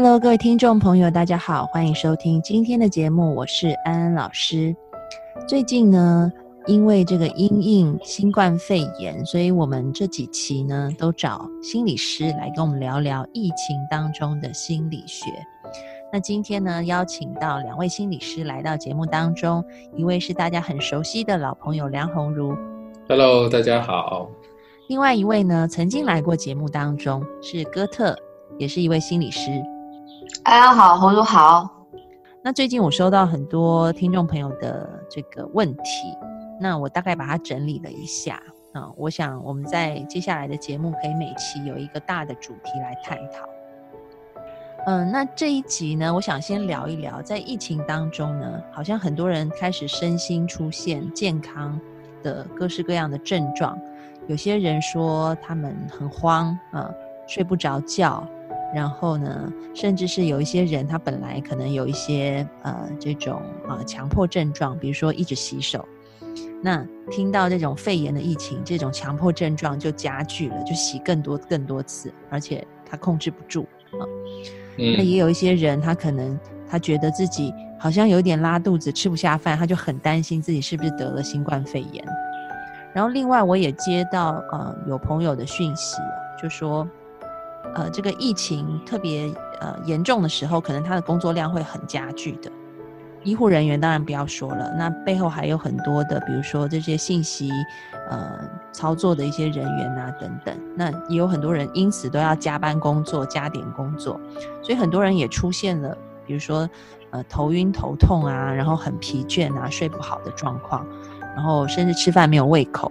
Hello，各位听众朋友，大家好，欢迎收听今天的节目，我是安安老师。最近呢，因为这个因应新冠肺炎，所以我们这几期呢都找心理师来跟我们聊聊疫情当中的心理学。那今天呢，邀请到两位心理师来到节目当中，一位是大家很熟悉的老朋友梁红茹，Hello，大家好。另外一位呢，曾经来过节目当中是哥特，也是一位心理师。大家好，红茹好。那最近我收到很多听众朋友的这个问题，那我大概把它整理了一下啊。我想我们在接下来的节目可以每期有一个大的主题来探讨。嗯，那这一集呢，我想先聊一聊，在疫情当中呢，好像很多人开始身心出现健康的各式各样的症状，有些人说他们很慌啊，睡不着觉。然后呢，甚至是有一些人，他本来可能有一些呃这种呃强迫症状，比如说一直洗手，那听到这种肺炎的疫情，这种强迫症状就加剧了，就洗更多更多次，而且他控制不住啊。那也有一些人，他可能他觉得自己好像有点拉肚子，吃不下饭，他就很担心自己是不是得了新冠肺炎。然后另外我也接到呃有朋友的讯息，就说。呃，这个疫情特别呃严重的时候，可能他的工作量会很加剧的。医护人员当然不要说了，那背后还有很多的，比如说这些信息呃操作的一些人员啊等等。那也有很多人因此都要加班工作、加点工作，所以很多人也出现了，比如说呃头晕头痛啊，然后很疲倦啊，睡不好的状况，然后甚至吃饭没有胃口。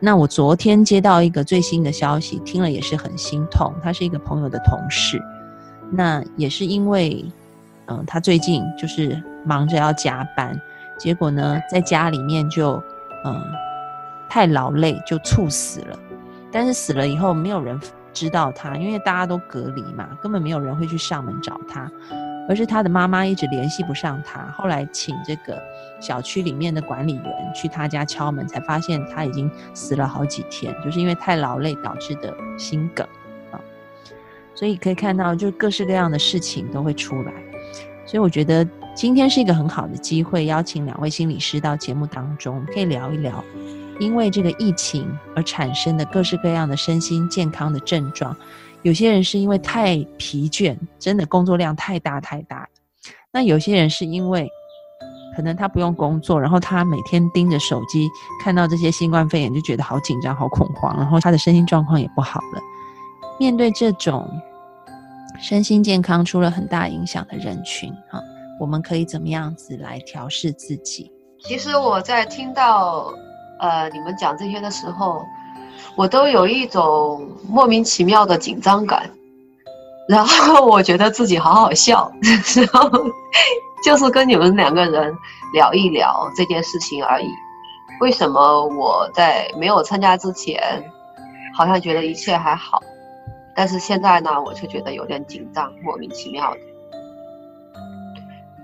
那我昨天接到一个最新的消息，听了也是很心痛。他是一个朋友的同事，那也是因为，嗯，他最近就是忙着要加班，结果呢，在家里面就，嗯，太劳累就猝死了。但是死了以后，没有人知道他，因为大家都隔离嘛，根本没有人会去上门找他。而是他的妈妈一直联系不上他，后来请这个小区里面的管理员去他家敲门，才发现他已经死了好几天，就是因为太劳累导致的心梗啊。所以可以看到，就各式各样的事情都会出来。所以我觉得今天是一个很好的机会，邀请两位心理师到节目当中，可以聊一聊，因为这个疫情而产生的各式各样的身心健康的症状。有些人是因为太疲倦，真的工作量太大太大。那有些人是因为可能他不用工作，然后他每天盯着手机，看到这些新冠肺炎就觉得好紧张、好恐慌，然后他的身心状况也不好了。面对这种身心健康出了很大影响的人群啊，我们可以怎么样子来调试自己？其实我在听到呃你们讲这些的时候。我都有一种莫名其妙的紧张感，然后我觉得自己好好笑，然后就是跟你们两个人聊一聊这件事情而已。为什么我在没有参加之前，好像觉得一切还好，但是现在呢，我却觉得有点紧张，莫名其妙的。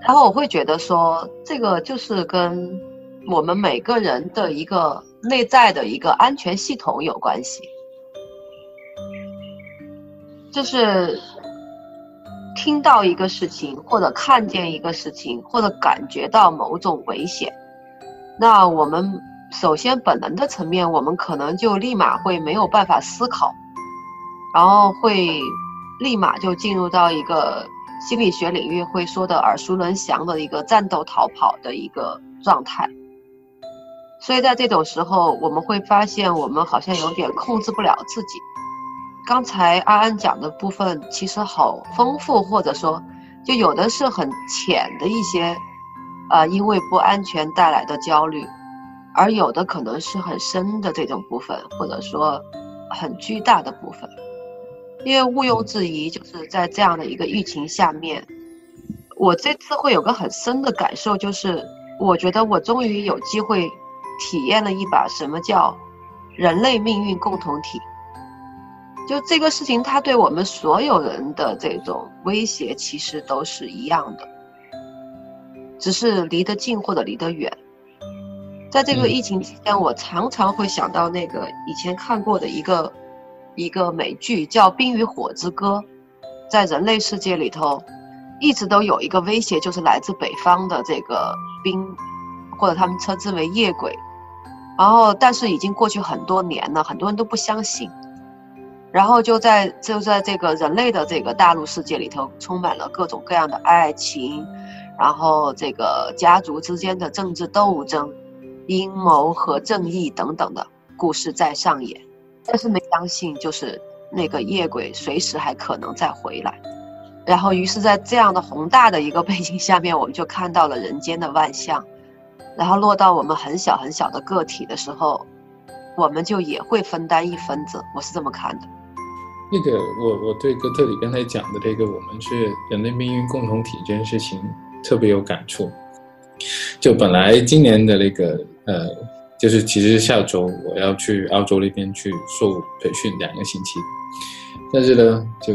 然后我会觉得说，这个就是跟我们每个人的一个。内在的一个安全系统有关系，就是听到一个事情，或者看见一个事情，或者感觉到某种危险，那我们首先本能的层面，我们可能就立马会没有办法思考，然后会立马就进入到一个心理学领域会说的耳熟能详的一个战斗逃跑的一个状态。所以在这种时候，我们会发现我们好像有点控制不了自己。刚才安安讲的部分其实好丰富，或者说，就有的是很浅的一些，呃，因为不安全带来的焦虑，而有的可能是很深的这种部分，或者说，很巨大的部分。因为毋庸置疑，就是在这样的一个疫情下面，我这次会有个很深的感受，就是我觉得我终于有机会体验了一把什么叫人类命运共同体。就这个事情，它对我们所有人的这种威胁，其实都是一样的，只是离得近或者离得远。在这个疫情期间，我常常会想到那个以前看过的一个。一个美剧叫《冰与火之歌》，在人类世界里头，一直都有一个威胁，就是来自北方的这个冰，或者他们称之为夜鬼。然后，但是已经过去很多年了，很多人都不相信。然后就在就在这个人类的这个大陆世界里头，充满了各种各样的爱情，然后这个家族之间的政治斗争、阴谋和正义等等的故事在上演。但是没相信，就是那个夜鬼随时还可能再回来，然后于是，在这样的宏大的一个背景下面，我们就看到了人间的万象，然后落到我们很小很小的个体的时候，我们就也会分担一分子，我是这么看的。那个，我我对哥特里刚才讲的这个，我们是人类命运共同体这件事情特别有感触。就本来今年的那个呃。就是其实下周我要去澳洲那边去受培训两个星期，但是呢，就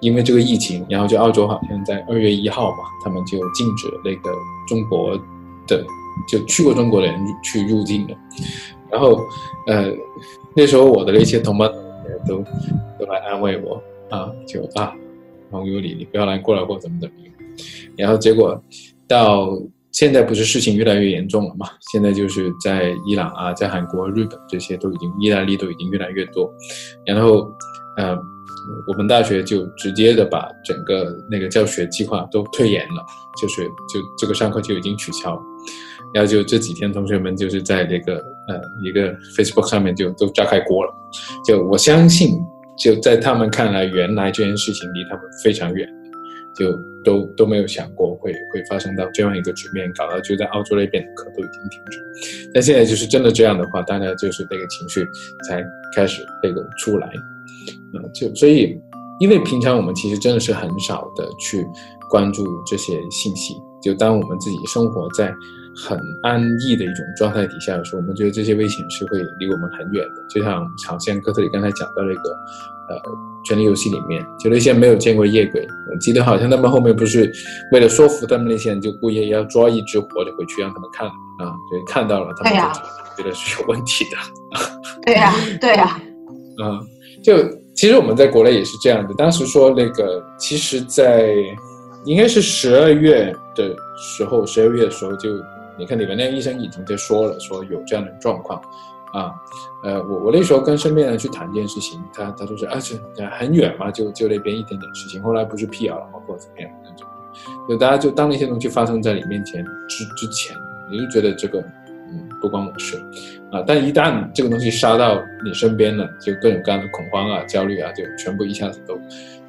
因为这个疫情，然后就澳洲好像在二月一号嘛，他们就禁止那个中国的就去过中国的人去入境的。然后，呃，那时候我的那些同班同学都都来安慰我啊，就啊，朋友你，你不要来过来或怎么怎么样。然后结果到。现在不是事情越来越严重了嘛？现在就是在伊朗啊，在韩国、日本这些都已经，意大利都已经越来越多。然后，呃，我们大学就直接的把整个那个教学计划都推延了，就是就这个上课就已经取消了。然后就这几天，同学们就是在那个呃一个 Facebook 上面就都炸开锅了。就我相信，就在他们看来，原来这件事情离他们非常远。就都都没有想过会会发生到这样一个局面，搞到就在澳洲那边的课都已经停止。但现在就是真的这样的话，大家就是那个情绪才开始那个出来，啊，就所以，因为平常我们其实真的是很少的去关注这些信息，就当我们自己生活在很安逸的一种状态底下的时候，我们觉得这些危险是会离我们很远的。就像好像哥特里刚才讲到那个，呃。权力游戏里面，就那些没有见过夜鬼，我记得好像他们后面不是为了说服他们那些人，就故意要抓一只活的回去让他们看啊，对，看到了，他们就觉得是有问题的。对呀，对呀。啊，就其实我们在国内也是这样的。当时说那个，其实，在应该是十二月的时候，十二月的时候就，你看你们那个医生已经在说了，说有这样的状况。啊，呃，我我那时候跟身边人去谈这件事情，他他都是啊，这很远嘛，就就那边一点点事情。后来不是辟谣了吗，或者怎么样那种，就大家就当那些东西发生在你面前之之前，你就觉得这个嗯不关我事，啊，但一旦这个东西杀到你身边了，就各种各样的恐慌啊、焦虑啊，就全部一下子都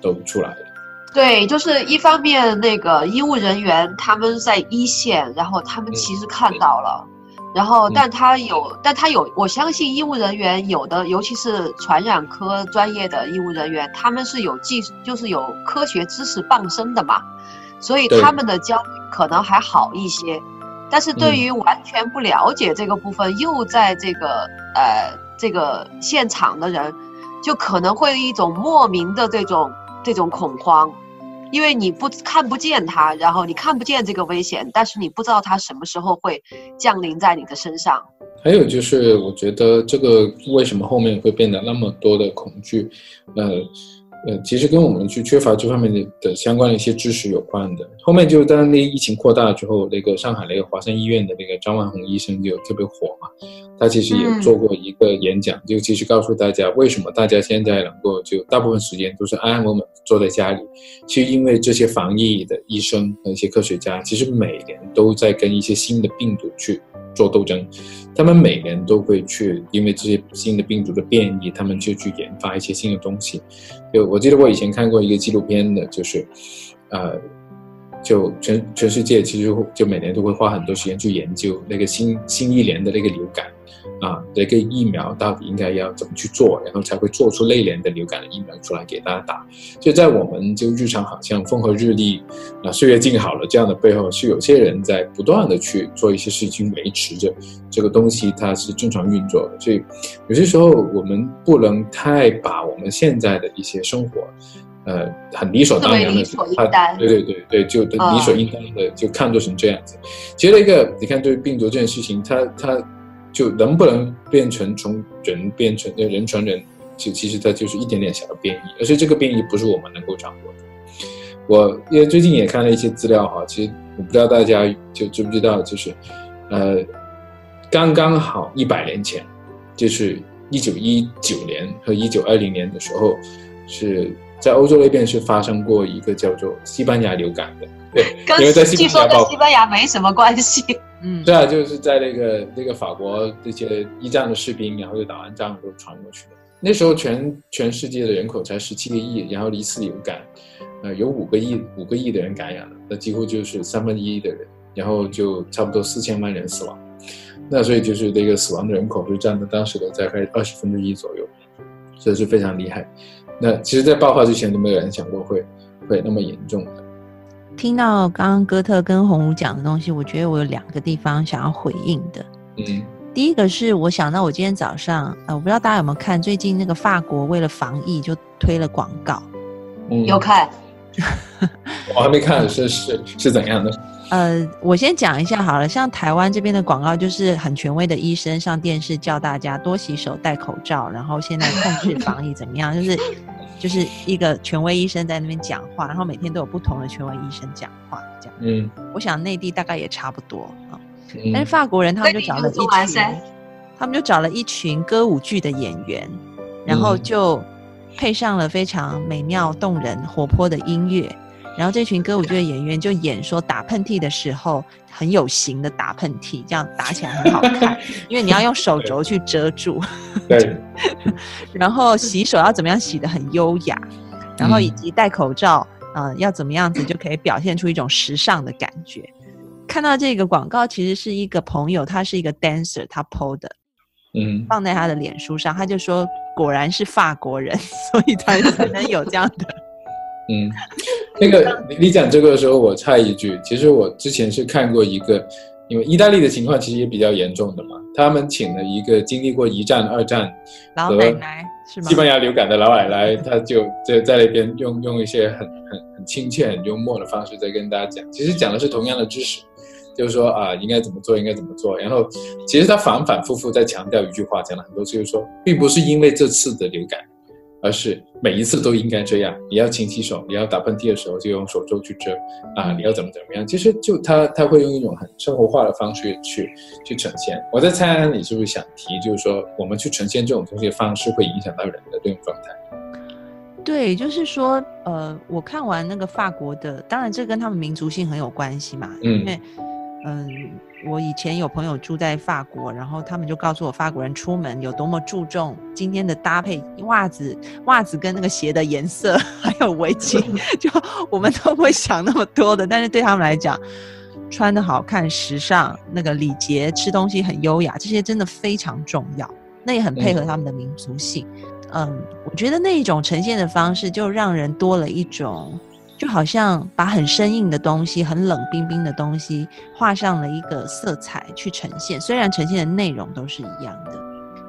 都出来了。对，就是一方面那个医务人员他们在一线，然后他们其实看到了。然后，但他有，但他有，我相信医务人员有的，尤其是传染科专业的医务人员，他们是有技，就是有科学知识傍身的嘛，所以他们的焦虑可能还好一些。但是对于完全不了解这个部分，又在这个呃这个现场的人，就可能会一种莫名的这种这种恐慌。因为你不看不见它，然后你看不见这个危险，但是你不知道它什么时候会降临在你的身上。还有就是，我觉得这个为什么后面会变得那么多的恐惧，呃。呃，其实跟我们去缺乏这方面的的相关的一些知识有关的。后面就当那疫情扩大之后，那个上海那个华山医院的那个张万宏医生就特别火嘛。他其实也做过一个演讲，就其实告诉大家为什么大家现在能够就大部分时间都是安安稳稳坐在家里，其实因为这些防疫的医生和一些科学家，其实每年都在跟一些新的病毒去。做斗争，他们每年都会去，因为这些新的病毒的变异，他们就去研发一些新的东西。就我记得我以前看过一个纪录片的，就是，呃，就全全世界其实就每年都会花很多时间去研究那个新新一年的那个流感，啊，这个疫苗到底应该要怎么去做，然后才会做出类联的流感的疫苗出来给大家打。所以在我们就日常好像风和日丽啊，岁月静好了这样的背后，是有些人在不断的去做一些事情，维持着这个东西它是正常运作的。所以有些时候我们不能太把我们现在的一些生活。呃，很理所当然的，他对对对对，就理所应当的就看作成这样子。其实那个，你看，对病毒这件事情，它它就能不能变成从人变成人传人，就其实它就是一点点小的变异，而且这个变异不是我们能够掌握的。我因为最近也看了一些资料哈，其实我不知道大家就知不知道，就是呃，刚刚好一百年前，就是一九一九年和一九二零年的时候是。在欧洲那边是发生过一个叫做西班牙流感的，对，因为在据说跟西班牙没什么关系。嗯，对啊，就是在那个那个法国这些一战的士兵，然后就打完仗都传过去的。那时候全全世界的人口才十七个亿，然后一次流感，呃，有五个亿五个亿的人感染了，那几乎就是三分之一的人，然后就差不多四千万人死亡。那所以就是这个死亡的人口就占了当时的大概二十分之一左右，所以是非常厉害。那其实，在爆发之前都没有人想过会会那么严重。听到刚刚哥特跟红武讲的东西，我觉得我有两个地方想要回应的。嗯，第一个是我想到我今天早上，呃，我不知道大家有没有看，最近那个法国为了防疫就推了广告。有看。我还没看，是是是怎样的？呃，我先讲一下好了。像台湾这边的广告，就是很权威的医生上电视叫大家多洗手、戴口罩，然后现在控制防疫怎么样？就是就是一个权威医生在那边讲话，然后每天都有不同的权威医生讲话，这样。嗯，我想内地大概也差不多啊。但是法国人他们就找了一群，他们就找了一群歌舞剧的演员，然后就配上了非常美妙、动人、活泼的音乐。然后这群歌舞剧的演员就演说打喷嚏的时候很有型的打喷嚏，这样打起来很好看，因为你要用手肘去遮住。对。然后洗手要怎么样洗的很优雅，然后以及戴口罩，嗯，要怎么样子就可以表现出一种时尚的感觉。看到这个广告，其实是一个朋友，他是一个 dancer，他 PO 的，嗯，放在他的脸书上，他就说果然是法国人，所以他才能有这样的。嗯，那个你你讲这个的时候，我插一句，其实我之前是看过一个，因为意大利的情况其实也比较严重的嘛，他们请了一个经历过一战、二战老奶奶是吗？西班牙流感的老奶奶，她就在在那边用用一些很很很亲切、很幽默的方式在跟大家讲，其实讲的是同样的知识，就是说啊，应该怎么做，应该怎么做。然后其实他反反复复在强调一句话，讲了很多次，就是说，并不是因为这次的流感。而是每一次都应该这样，你要勤洗手，你要打喷嚏的时候就用手肘去遮啊，你要怎么怎么样？其实就他他会用一种很生活化的方式去去呈现。我在猜，你是不是想提，就是说我们去呈现这种东西的方式会影响到人的这种状态？对，就是说，呃，我看完那个法国的，当然这跟他们民族性很有关系嘛，因为嗯。我以前有朋友住在法国，然后他们就告诉我，法国人出门有多么注重今天的搭配，袜子、袜子跟那个鞋的颜色，还有围巾，就我们都不会想那么多的。但是对他们来讲，穿的好看、时尚，那个礼节、吃东西很优雅，这些真的非常重要。那也很配合他们的民族性。嗯，我觉得那一种呈现的方式，就让人多了一种。就好像把很生硬的东西、很冷冰冰的东西画上了一个色彩去呈现，虽然呈现的内容都是一样的。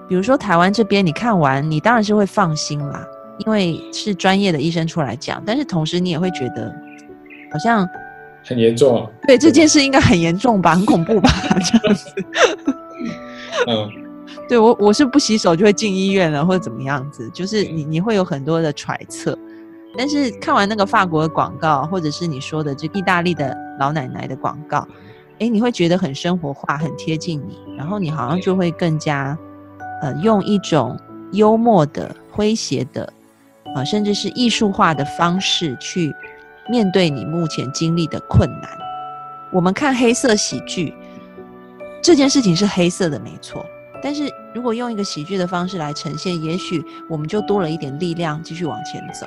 比如说台湾这边，你看完你当然是会放心啦，因为是专业的医生出来讲，但是同时你也会觉得好像很严重啊。对这件事应该很严重吧，很恐怖吧，这样子。嗯，对我我是不洗手就会进医院了，或者怎么样子，就是你你会有很多的揣测。但是看完那个法国的广告，或者是你说的这意大利的老奶奶的广告，哎，你会觉得很生活化，很贴近你，然后你好像就会更加，呃，用一种幽默的、诙谐的，啊，甚至是艺术化的方式去面对你目前经历的困难。我们看黑色喜剧，这件事情是黑色的，没错。但是如果用一个喜剧的方式来呈现，也许我们就多了一点力量，继续往前走。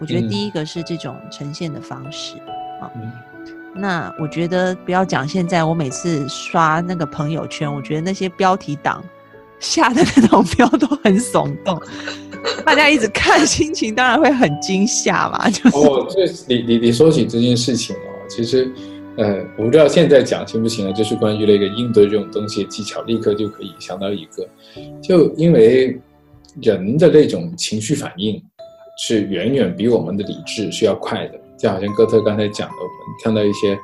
我觉得第一个是这种呈现的方式，啊，那我觉得不要讲现在，我每次刷那个朋友圈，我觉得那些标题党下的那种标都很耸动，大家一直看，心情当然会很惊吓嘛。就是哦，这你你你说起这件事情哦，其实，呃，我不知道现在讲行不行啊？就是关于那个应对这种东西的技巧，立刻就可以想到一个，就因为人的那种情绪反应是远远比我们的理智是要快的。就好像哥特刚才讲的，我们看到一些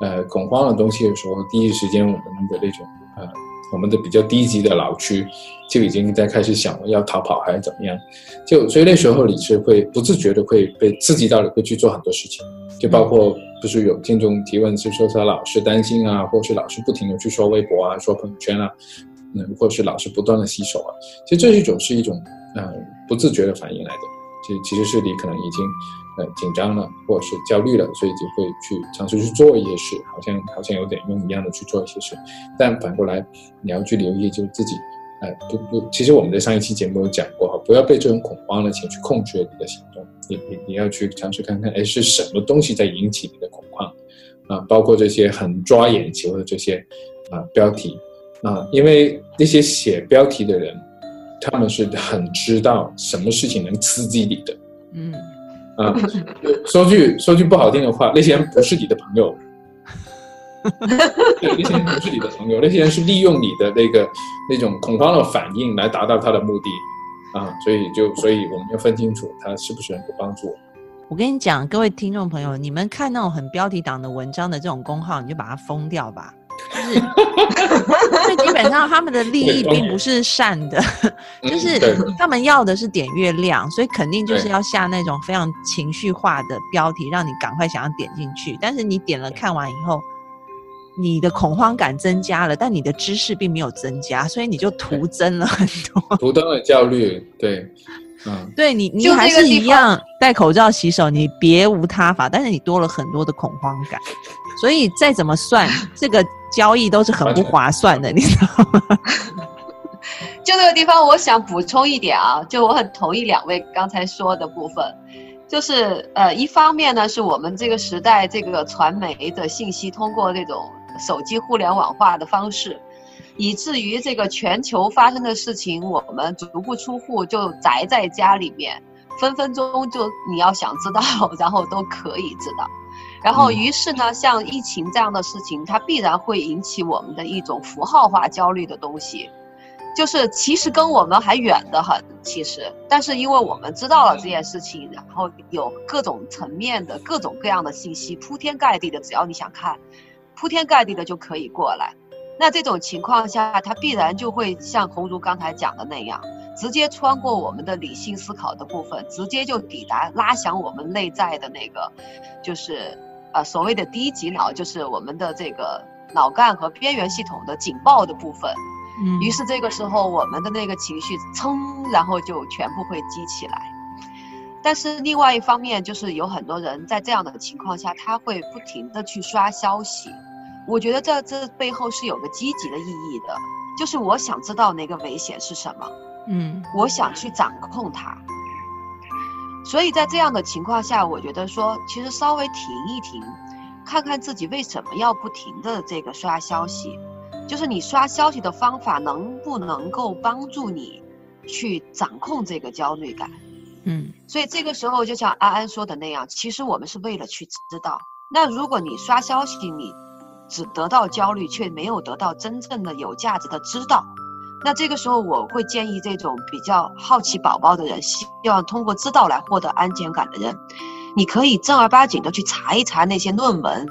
呃恐慌的东西的时候，第一时间我们的那种呃我们的比较低级的脑区就已经在开始想要逃跑还是怎么样，就所以那时候你是会不自觉的会被刺激到了，会去做很多事情，就包括不是有听众提问，是说他老是担心啊，或是老是不停的去刷微博啊、刷朋友圈啊，嗯，或是老是不断的洗手啊，其实这一种是一种呃不自觉的反应来的，其其实是你可能已经。呃紧张了，或者是焦虑了，所以就会去尝试去做一些事，好像好像有点用一样的去做一些事。但反过来，你要去留意，就是自己，呃，不不，其实我们在上一期节目有讲过哈，不要被这种恐慌的情绪控制了你的行动。你你你要去尝试看看，哎，是什么东西在引起你的恐慌？啊，包括这些很抓眼球的这些啊标题啊，因为那些写标题的人，他们是很知道什么事情能刺激你的，嗯。啊，说句说句不好听的话，那些人不是你的朋友。对，那些人不是你的朋友，那些人是利用你的那个那种恐慌的反应来达到他的目的。啊，所以就所以我们要分清楚他是不是能够帮助我。我跟你讲，各位听众朋友，你们看那种很标题党的文章的这种公号，你就把它封掉吧。是，因为基本上他们的利益并不是善的，就是他们要的是点阅量，所以肯定就是要下那种非常情绪化的标题，让你赶快想要点进去。但是你点了看完以后，你的恐慌感增加了，但你的知识并没有增加，所以你就徒增了很多，徒增了焦虑。对，嗯，对你，你还是一样戴口罩洗手，你别无他法，但是你多了很多的恐慌感。所以再怎么算，这个交易都是很不划算的，你知道吗？就这个地方，我想补充一点啊，就我很同意两位刚才说的部分，就是呃，一方面呢，是我们这个时代这个传媒的信息通过这种手机互联网化的方式，以至于这个全球发生的事情，我们足不出户就宅在家里面，分分钟就你要想知道，然后都可以知道。然后，于是呢，像疫情这样的事情，它必然会引起我们的一种符号化焦虑的东西，就是其实跟我们还远得很。其实，但是因为我们知道了这件事情，然后有各种层面的各种各样的信息铺天盖地的，只要你想看，铺天盖地的就可以过来。那这种情况下，它必然就会像红茹刚才讲的那样，直接穿过我们的理性思考的部分，直接就抵达拉响我们内在的那个，就是。呃，所谓的低级脑就是我们的这个脑干和边缘系统的警报的部分，嗯，于是这个时候我们的那个情绪噌，然后就全部会激起来。但是另外一方面，就是有很多人在这样的情况下，他会不停的去刷消息。我觉得这这背后是有个积极的意义的，就是我想知道那个危险是什么，嗯，我想去掌控它。所以在这样的情况下，我觉得说，其实稍微停一停，看看自己为什么要不停的这个刷消息，就是你刷消息的方法能不能够帮助你去掌控这个焦虑感？嗯，所以这个时候就像安安说的那样，其实我们是为了去知道。那如果你刷消息，你只得到焦虑，却没有得到真正的有价值的知道。那这个时候，我会建议这种比较好奇宝宝的人，希望通过知道来获得安全感的人，你可以正儿八经的去查一查那些论文，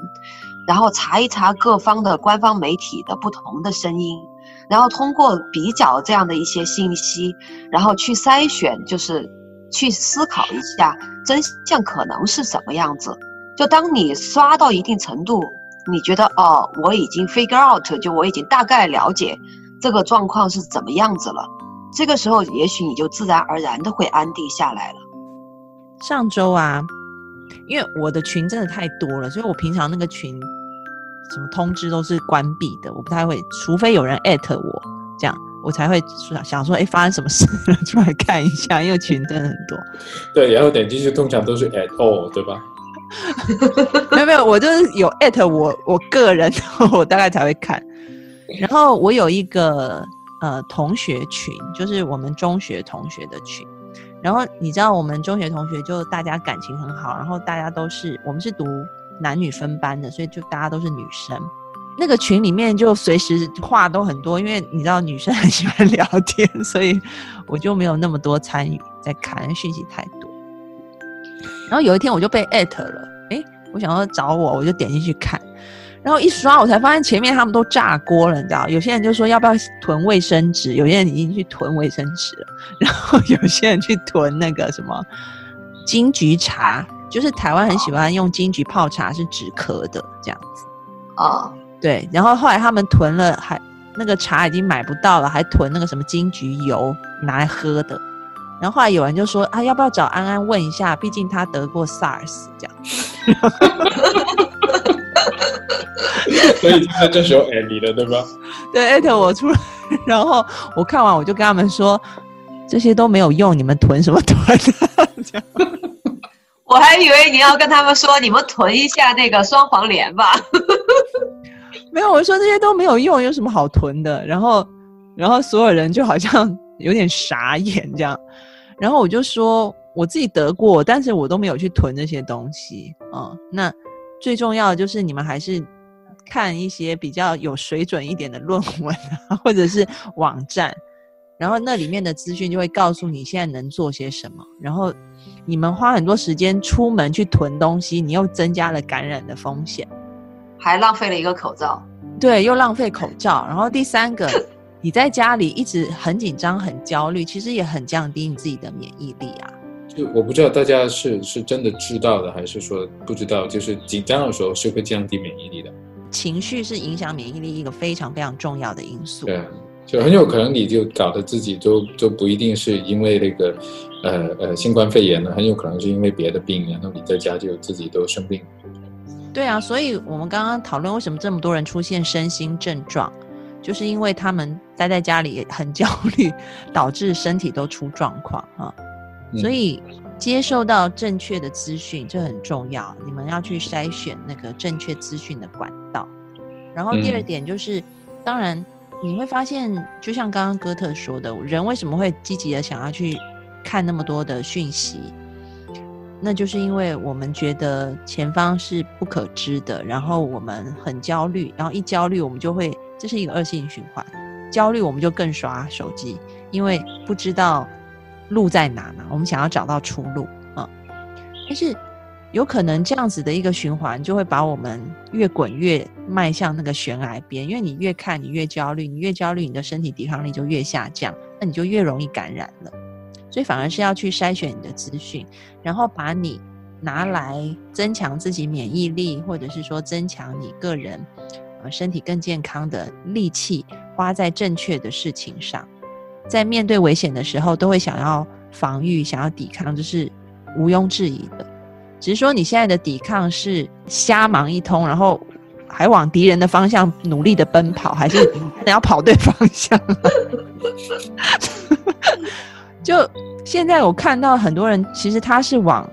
然后查一查各方的官方媒体的不同的声音，然后通过比较这样的一些信息，然后去筛选，就是去思考一下真相可能是什么样子。就当你刷到一定程度，你觉得哦，我已经 figure out，就我已经大概了解。这个状况是怎么样子了？这个时候，也许你就自然而然的会安定下来了。上周啊，因为我的群真的太多了，所以我平常那个群什么通知都是关闭的，我不太会，除非有人艾特我，这样我才会想想说，哎，发生什么事了，出来看一下，因为群真的很多。对，然后点进去通常都是 at all，对吧？没有没有，我就是有艾特我我个人，我大概才会看。然后我有一个呃同学群，就是我们中学同学的群。然后你知道我们中学同学就大家感情很好，然后大家都是我们是读男女分班的，所以就大家都是女生。那个群里面就随时话都很多，因为你知道女生很喜欢聊天，所以我就没有那么多参与在看，讯息太多。然后有一天我就被艾特了，诶，我想要找我，我就点进去看。然后一刷，我才发现前面他们都炸锅了，你知道？有些人就说要不要囤卫生纸，有些人已经去囤卫生纸了，然后有些人去囤那个什么金桔茶，就是台湾很喜欢用金桔泡茶，是止咳的这样子。哦，对。然后后来他们囤了，还那个茶已经买不到了，还囤那个什么金桔油拿来喝的。然后后来有人就说啊，要不要找安安问一下？毕竟他得过 SARS 这样。所以现在这时候艾你了，对吧？对，艾特我出来，然后我看完我就跟他们说，这些都没有用，你们囤什么囤？我还以为你要跟他们说，你们囤一下那个双黄连吧。没有，我说这些都没有用，有什么好囤的？然后，然后所有人就好像有点傻眼这样。然后我就说，我自己得过，但是我都没有去囤这些东西啊。那最重要的就是你们还是。看一些比较有水准一点的论文啊，或者是网站，然后那里面的资讯就会告诉你现在能做些什么。然后你们花很多时间出门去囤东西，你又增加了感染的风险，还浪费了一个口罩。对，又浪费口罩。然后第三个，你在家里一直很紧张、很焦虑，其实也很降低你自己的免疫力啊。就我不知道大家是是真的知道的，还是说不知道？就是紧张的时候是会降低免疫力的。情绪是影响免疫力一个非常非常重要的因素。对，就很有可能你就搞得自己都都不一定是因为那个，呃呃新冠肺炎了，很有可能是因为别的病，然后你在家就自己都生病。对啊，所以我们刚刚讨论为什么这么多人出现身心症状，就是因为他们待在家里很焦虑，导致身体都出状况啊。所以。接受到正确的资讯，这很重要。你们要去筛选那个正确资讯的管道。然后第二点就是，当然你会发现，就像刚刚哥特说的，人为什么会积极的想要去看那么多的讯息？那就是因为我们觉得前方是不可知的，然后我们很焦虑，然后一焦虑，我们就会这是一个恶性循环。焦虑，我们就更刷手机，因为不知道。路在哪嘛？我们想要找到出路啊，但是有可能这样子的一个循环，就会把我们越滚越迈向那个悬崖边。因为你越看，你越焦虑，你越焦虑，你的身体抵抗力就越下降，那你就越容易感染了。所以反而是要去筛选你的资讯，然后把你拿来增强自己免疫力，或者是说增强你个人呃身体更健康的力气，花在正确的事情上。在面对危险的时候，都会想要防御、想要抵抗，这是毋庸置疑的。只是说你现在的抵抗是瞎忙一通，然后还往敌人的方向努力的奔跑，还是你要跑对方向？就现在我看到很多人，其实他是往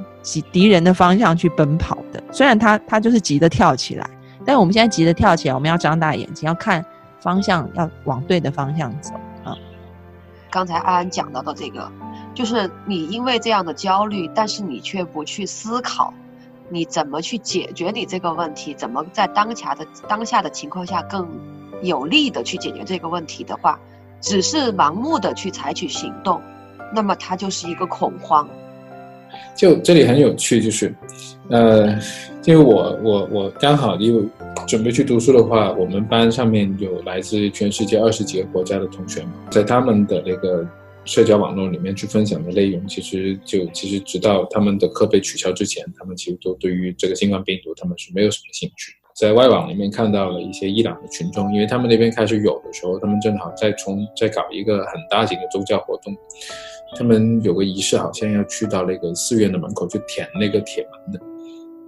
敌人的方向去奔跑的。虽然他他就是急着跳起来，但我们现在急着跳起来，我们要张大眼睛，要看方向，要往对的方向走。刚才安安讲到的这个，就是你因为这样的焦虑，但是你却不去思考，你怎么去解决你这个问题，怎么在当下的当下的情况下更有力的去解决这个问题的话，只是盲目的去采取行动，那么它就是一个恐慌。就这里很有趣，就是，呃，因为我我我刚好因为准备去读书的话，我们班上面有来自全世界二十几个国家的同学嘛，在他们的那个社交网络里面去分享的内容，其实就其实直到他们的课被取消之前，他们其实都对于这个新冠病毒他们是没有什么兴趣。在外网里面看到了一些伊朗的群众，因为他们那边开始有的时候，他们正好在从在搞一个很大型的宗教活动。他们有个仪式，好像要去到那个寺院的门口去舔那个铁门的，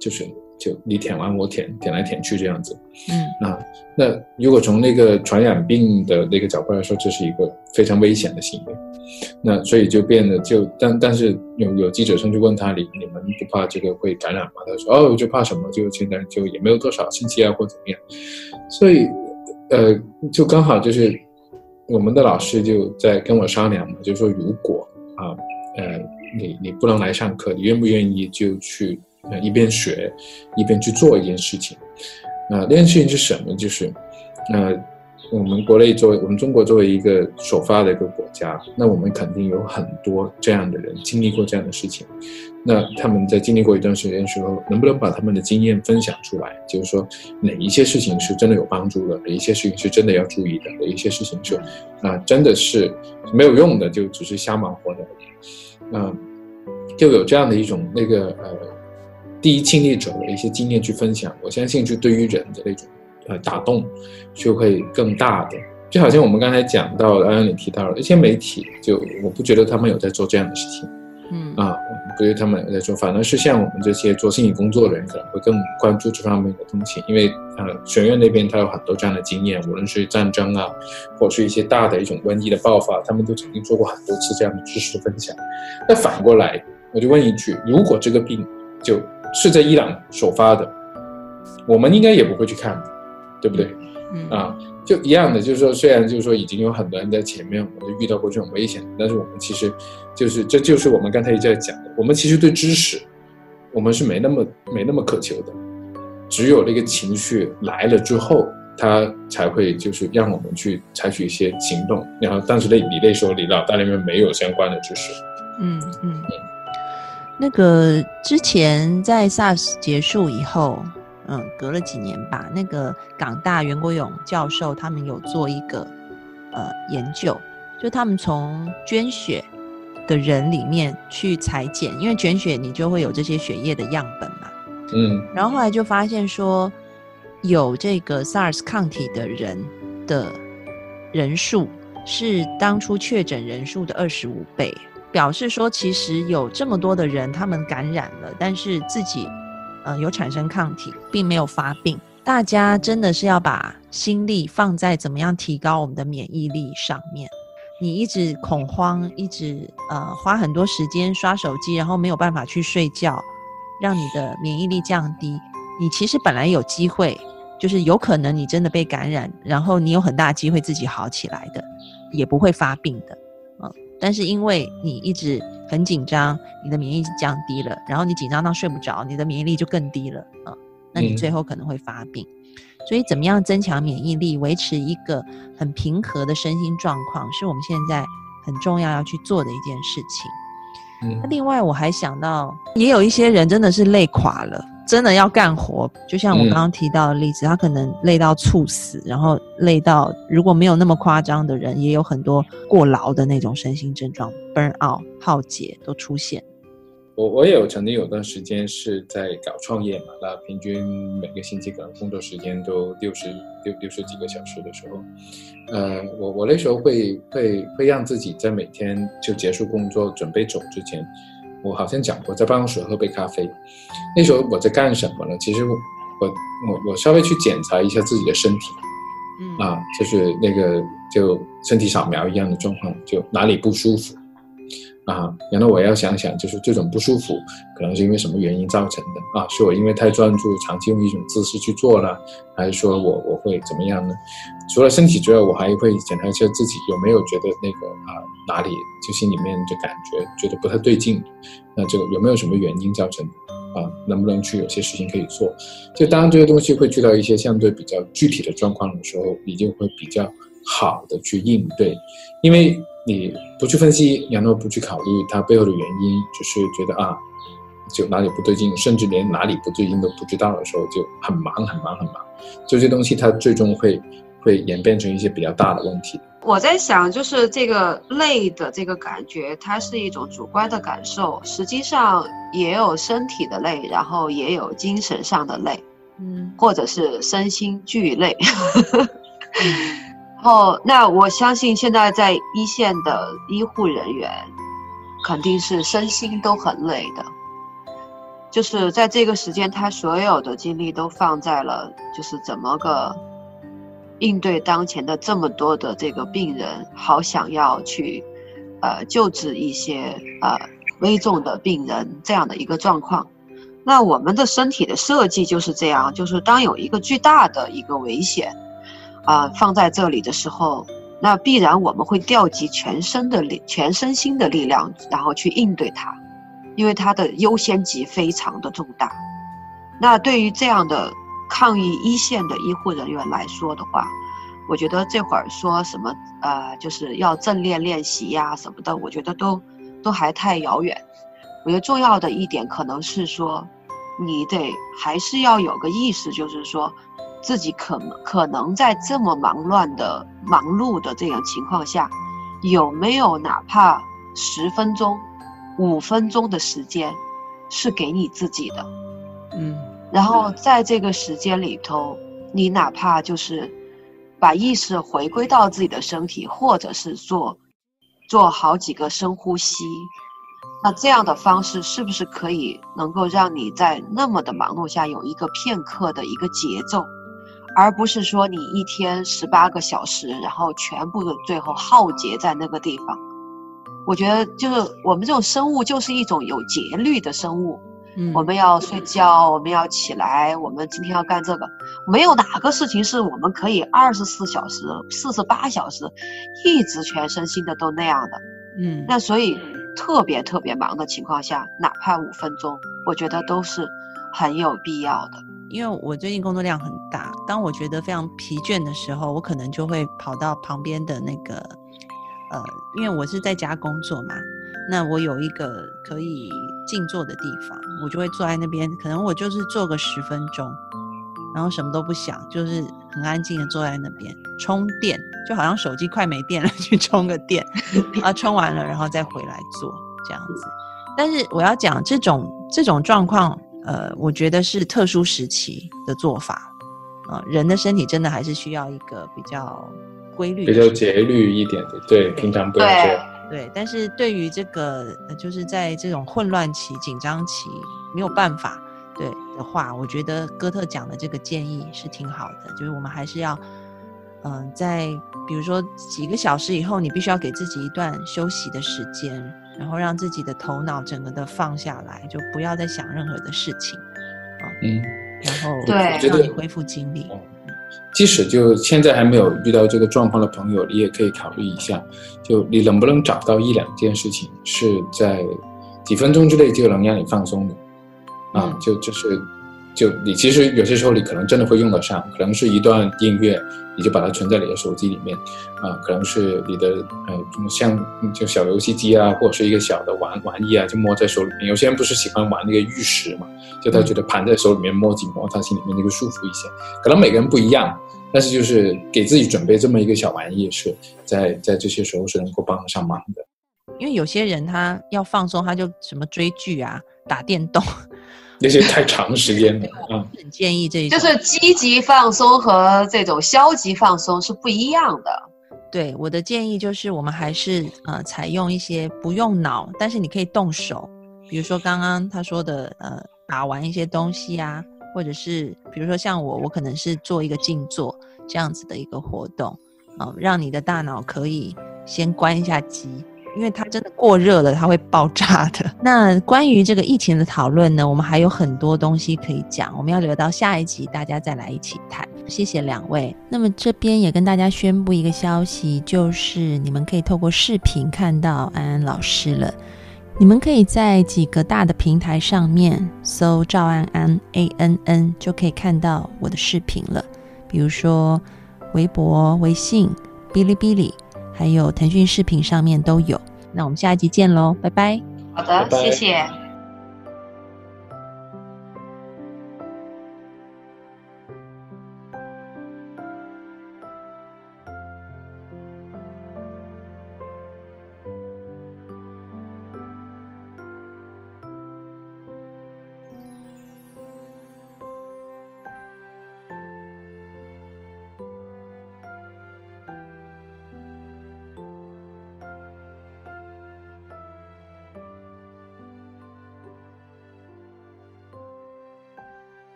就是就你舔完我舔，舔来舔去这样子。嗯，那那如果从那个传染病的那个角度来说，这是一个非常危险的行为。那所以就变得就但但是有有记者上去问他，你你们不怕这个会感染吗？他说哦，就怕什么？就现在就也没有多少信息啊，或怎么样。所以呃，就刚好就是。我们的老师就在跟我商量嘛，就说如果啊，呃，你你不能来上课，你愿不愿意就去一边学一边去做一件事情？那，那件事情是什么？就是，呃，我们国内作为我们中国作为一个首发的一个国家，那我们肯定有很多这样的人经历过这样的事情。那他们在经历过一段时间时候，能不能把他们的经验分享出来？就是说，哪一些事情是真的有帮助的，哪一些事情是真的要注意的，哪一些事情是啊真的是没有用的，就只是瞎忙活的。嗯，就有这样的一种那个呃，第一亲历者的一些经验去分享，我相信就对于人的那种呃打动就会更大的。就好像我们刚才讲到，刚刚你提到了一些媒体，就我不觉得他们有在做这样的事情。嗯啊，我不觉得他们有在做，反而是像我们这些做心理工作的人，可能会更关注这方面的东西，因为呃，学院那边他有很多这样的经验，无论是战争啊，或者是一些大的一种瘟疫的爆发，他们都曾经做过很多次这样的知识的分享。那反过来，我就问一句：如果这个病就是在伊朗首发的，我们应该也不会去看，对不对？嗯啊。就一样的，就是说，虽然就是说已经有很多人在前面，我们遇到过这种危险，但是我们其实，就是这就是我们刚才一直在讲的，我们其实对知识，我们是没那么没那么渴求的，只有那个情绪来了之后，他才会就是让我们去采取一些行动。然后当时那你那时候，你老大里面没有相关的知识。嗯嗯，那个之前在 SARS 结束以后。嗯，隔了几年吧，那个港大袁国勇教授他们有做一个呃研究，就他们从捐血的人里面去裁剪，因为捐血你就会有这些血液的样本嘛。嗯，然后后来就发现说，有这个 SARS 抗体的人的人数是当初确诊人数的二十五倍，表示说其实有这么多的人他们感染了，但是自己。呃，有产生抗体，并没有发病。大家真的是要把心力放在怎么样提高我们的免疫力上面。你一直恐慌，一直呃花很多时间刷手机，然后没有办法去睡觉，让你的免疫力降低。你其实本来有机会，就是有可能你真的被感染，然后你有很大机会自己好起来的，也不会发病的。但是因为你一直很紧张，你的免疫力降低了，然后你紧张到睡不着，你的免疫力就更低了啊，那你最后可能会发病。所以怎么样增强免疫力，维持一个很平和的身心状况，是我们现在很重要要去做的一件事情。那另外我还想到，也有一些人真的是累垮了。真的要干活，就像我刚刚提到的例子，他可能累到猝死，然后累到如果没有那么夸张的人，也有很多过劳的那种身心症状，burn out 耗竭都出现。我我也有曾经有段时间是在搞创业嘛，那平均每个星期可能工作时间都六十六六十几个小时的时候，呃，我我那时候会会会让自己在每天就结束工作准备走之前。我好像讲过，在办公室喝杯咖啡。那时候我在干什么呢？其实我我我我稍微去检查一下自己的身体，嗯啊，就是那个就身体扫描一样的状况，就哪里不舒服。啊，然后我要想想，就是这种不舒服可能是因为什么原因造成的啊？是我因为太专注，长期用一种姿势去做了，还是说我我会怎么样呢？除了身体之外，我还会检查一下自己有没有觉得那个啊哪里就心里面就感觉觉得不太对劲，那这个有没有什么原因造成啊？能不能去有些事情可以做？就当这些东西会去到一些相对比较具体的状况的时候，你就会比较好的去应对，因为。你不去分析，然后不去考虑它背后的原因，只是觉得啊，就哪里不对劲，甚至连哪里不对劲都不知道的时候，就很忙很忙很忙。这些东西它最终会会演变成一些比较大的问题。我在想，就是这个累的这个感觉，它是一种主观的感受，实际上也有身体的累，然后也有精神上的累，嗯，或者是身心俱累。然后，那我相信现在在一线的医护人员，肯定是身心都很累的。就是在这个时间，他所有的精力都放在了，就是怎么个应对当前的这么多的这个病人，好想要去，呃，救治一些呃危重的病人这样的一个状况。那我们的身体的设计就是这样，就是当有一个巨大的一个危险。啊，放在这里的时候，那必然我们会调集全身的力、全身心的力量，然后去应对它，因为它的优先级非常的重大。那对于这样的抗疫一线的医护人员来说的话，我觉得这会儿说什么呃，就是要正念练习呀什么的，我觉得都都还太遥远。我觉得重要的一点可能是说，你得还是要有个意识，就是说。自己可可能在这么忙乱的忙碌的这样情况下，有没有哪怕十分钟、五分钟的时间是给你自己的？嗯，然后在这个时间里头，你哪怕就是把意识回归到自己的身体，或者是做做好几个深呼吸，那这样的方式是不是可以能够让你在那么的忙碌下有一个片刻的一个节奏？而不是说你一天十八个小时，然后全部的最后耗竭在那个地方。我觉得就是我们这种生物就是一种有节律的生物。嗯，我们要睡觉，我们要起来，我们今天要干这个，没有哪个事情是我们可以二十四小时、四十八小时一直全身心的都那样的。嗯，那所以特别特别忙的情况下，哪怕五分钟，我觉得都是很有必要的。因为我最近工作量很大，当我觉得非常疲倦的时候，我可能就会跑到旁边的那个，呃，因为我是在家工作嘛，那我有一个可以静坐的地方，我就会坐在那边，可能我就是坐个十分钟，然后什么都不想，就是很安静的坐在那边充电，就好像手机快没电了，去充个电，啊，充完了然后再回来做这样子。但是我要讲这种这种状况。呃，我觉得是特殊时期的做法，啊，人的身体真的还是需要一个比较规律、比较节律一点的，对，平常不要这样。对，但是对于这个，就是在这种混乱期、紧张期没有办法对的话，我觉得哥特讲的这个建议是挺好的，就是我们还是要，嗯，在比如说几个小时以后，你必须要给自己一段休息的时间。然后让自己的头脑整个的放下来，就不要再想任何的事情，啊，嗯，然后对，让你恢复精力。即使就现在还没有遇到这个状况的朋友，你也可以考虑一下，就你能不能找到一两件事情是在几分钟之内就能让你放松的，啊，就就是。就你其实有些时候你可能真的会用得上，可能是一段音乐，你就把它存在你的手机里面，啊，可能是你的呃像就小游戏机啊，或者是一个小的玩玩意啊，就摸在手里面。有些人不是喜欢玩那个玉石嘛，就他觉得盘在手里面摸几摸，他心里面就会舒服一些。可能每个人不一样，但是就是给自己准备这么一个小玩意，是在在这些时候是能够帮得上忙的。因为有些人他要放松，他就什么追剧啊、打电动。那些太长时间的 啊！很建议这就是积极放松和这种消极放松是不一样的。对，我的建议就是，我们还是呃采用一些不用脑，但是你可以动手，比如说刚刚他说的呃打完一些东西啊，或者是比如说像我，我可能是做一个静坐这样子的一个活动啊，让你的大脑可以先关一下机。因为它真的过热了，它会爆炸的。那关于这个疫情的讨论呢，我们还有很多东西可以讲，我们要留到下一集大家再来一起谈。谢谢两位。那么这边也跟大家宣布一个消息，就是你们可以透过视频看到安安老师了。你们可以在几个大的平台上面搜赵安安 A N N，就可以看到我的视频了。比如说微博、微信、哔哩哔哩。还有腾讯视频上面都有，那我们下一集见喽，拜拜。好的，谢谢。